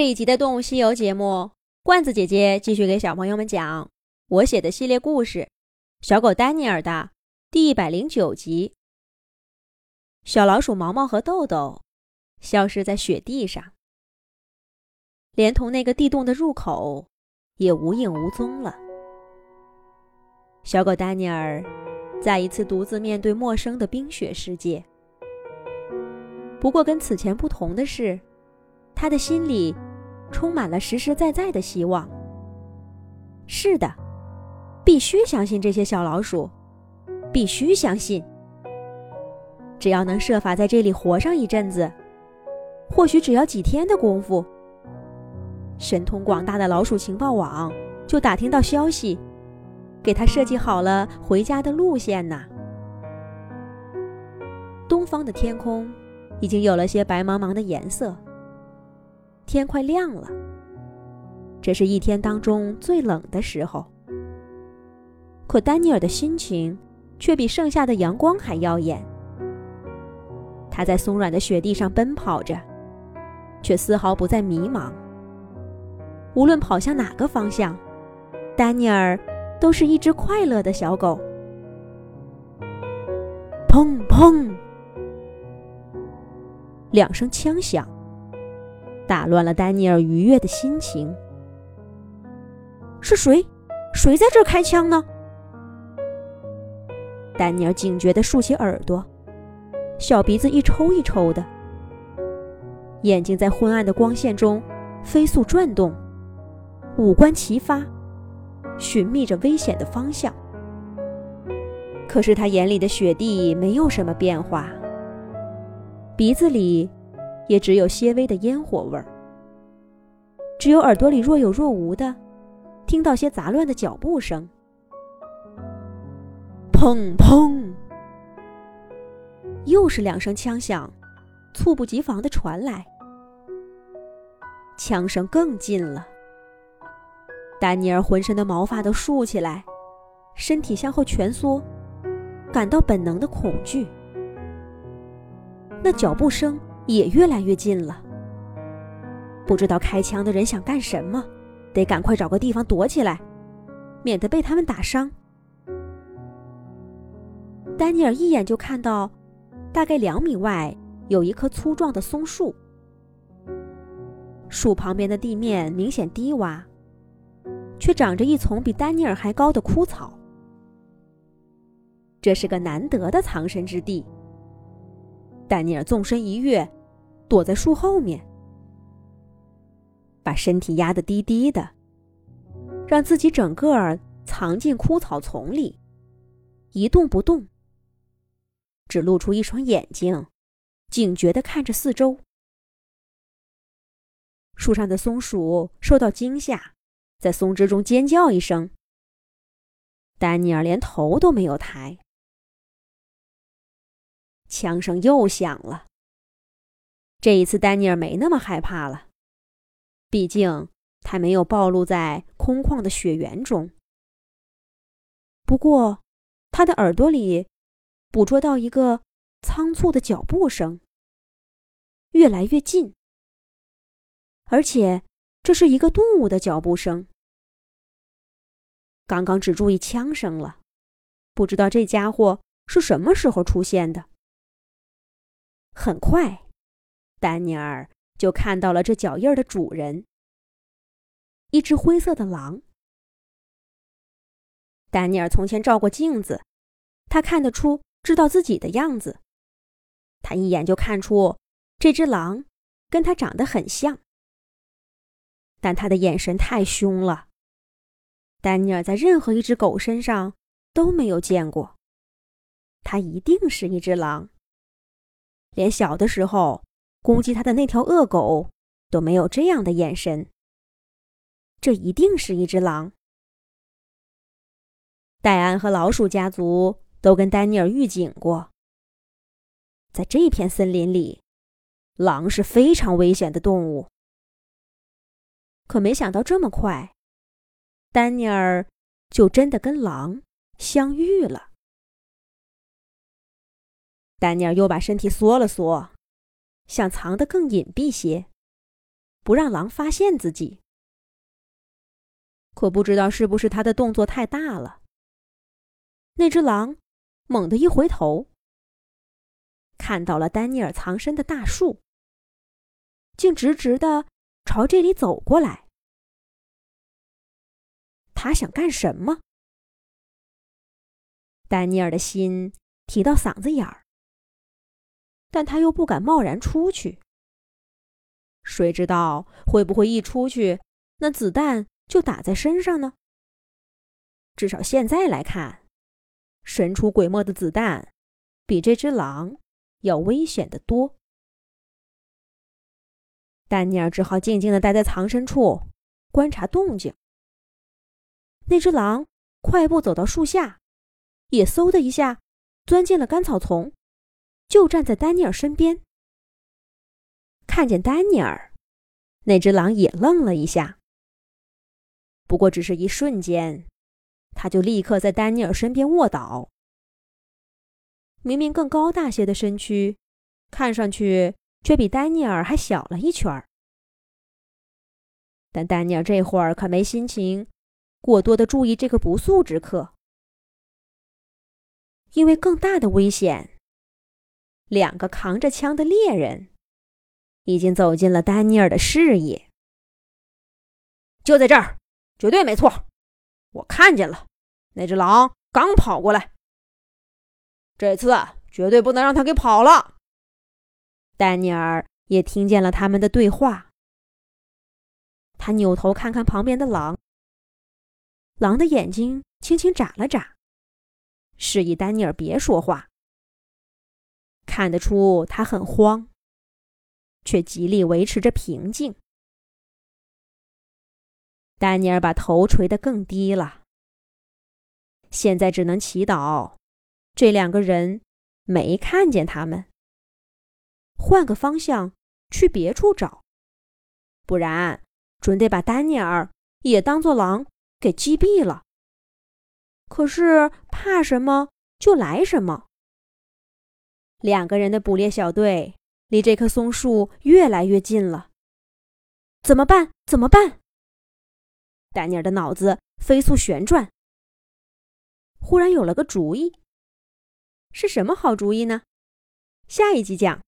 这一集的《动物西游》节目，罐子姐姐继续给小朋友们讲我写的系列故事《小狗丹尼尔》的第一百零九集。小老鼠毛毛和豆豆消失在雪地上，连同那个地洞的入口也无影无踪了。小狗丹尼尔再一次独自面对陌生的冰雪世界。不过，跟此前不同的是，他的心里。充满了实实在在的希望。是的，必须相信这些小老鼠，必须相信。只要能设法在这里活上一阵子，或许只要几天的功夫，神通广大的老鼠情报网就打听到消息，给他设计好了回家的路线呢。东方的天空已经有了些白茫茫的颜色。天快亮了，这是一天当中最冷的时候。可丹尼尔的心情却比盛夏的阳光还耀眼。他在松软的雪地上奔跑着，却丝毫不再迷茫。无论跑向哪个方向，丹尼尔都是一只快乐的小狗。砰砰，两声枪响。打乱了丹尼尔愉悦的心情。是谁？谁在这开枪呢？丹尼尔警觉地竖起耳朵，小鼻子一抽一抽的，眼睛在昏暗的光线中飞速转动，五官齐发，寻觅着危险的方向。可是他眼里的雪地没有什么变化，鼻子里。也只有些微的烟火味儿，只有耳朵里若有若无的听到些杂乱的脚步声，砰砰，又是两声枪响，猝不及防的传来，枪声更近了。丹尼尔浑身的毛发都竖起来，身体向后蜷缩，感到本能的恐惧。那脚步声。也越来越近了。不知道开枪的人想干什么，得赶快找个地方躲起来，免得被他们打伤。丹尼尔一眼就看到，大概两米外有一棵粗壮的松树，树旁边的地面明显低洼，却长着一丛比丹尼尔还高的枯草。这是个难得的藏身之地。丹尼尔纵身一跃。躲在树后面，把身体压得低低的，让自己整个儿藏进枯草丛里，一动不动，只露出一双眼睛，警觉地看着四周。树上的松鼠受到惊吓，在松枝中尖叫一声。丹尼尔连头都没有抬，枪声又响了。这一次，丹尼尔没那么害怕了，毕竟他没有暴露在空旷的雪原中。不过，他的耳朵里捕捉到一个仓促的脚步声，越来越近，而且这是一个动物的脚步声。刚刚只注意枪声了，不知道这家伙是什么时候出现的。很快。丹尼尔就看到了这脚印的主人，一只灰色的狼。丹尼尔从前照过镜子，他看得出知道自己的样子。他一眼就看出这只狼跟他长得很像，但他的眼神太凶了。丹尼尔在任何一只狗身上都没有见过，它一定是一只狼。连小的时候。攻击他的那条恶狗都没有这样的眼神。这一定是一只狼。戴安和老鼠家族都跟丹尼尔预警过，在这片森林里，狼是非常危险的动物。可没想到这么快，丹尼尔就真的跟狼相遇了。丹尼尔又把身体缩了缩。想藏得更隐蔽些，不让狼发现自己。可不知道是不是他的动作太大了，那只狼猛地一回头，看到了丹尼尔藏身的大树，竟直直的朝这里走过来。他想干什么？丹尼尔的心提到嗓子眼儿，但他又不敢贸然出去。谁知道会不会一出去，那子弹就打在身上呢？至少现在来看，神出鬼没的子弹比这只狼要危险得多。丹尼尔只好静静的待在藏身处，观察动静。那只狼快步走到树下，也嗖的一下钻进了干草丛，就站在丹尼尔身边。看见丹尼尔，那只狼也愣了一下。不过只是一瞬间，他就立刻在丹尼尔身边卧倒。明明更高大些的身躯，看上去却比丹尼尔还小了一圈儿。但丹尼尔这会儿可没心情过多的注意这个不速之客，因为更大的危险，两个扛着枪的猎人。已经走进了丹尼尔的视野，就在这儿，绝对没错，我看见了，那只狼刚跑过来，这次绝对不能让他给跑了。丹尼尔也听见了他们的对话，他扭头看看旁边的狼，狼的眼睛轻轻眨了眨，示意丹尼尔别说话，看得出他很慌。却极力维持着平静。丹尼尔把头垂得更低了。现在只能祈祷，这两个人没看见他们。换个方向去别处找，不然准得把丹尼尔也当做狼给击毙了。可是怕什么就来什么。两个人的捕猎小队。离这棵松树越来越近了，怎么办？怎么办？丹尼尔的脑子飞速旋转，忽然有了个主意。是什么好主意呢？下一集讲。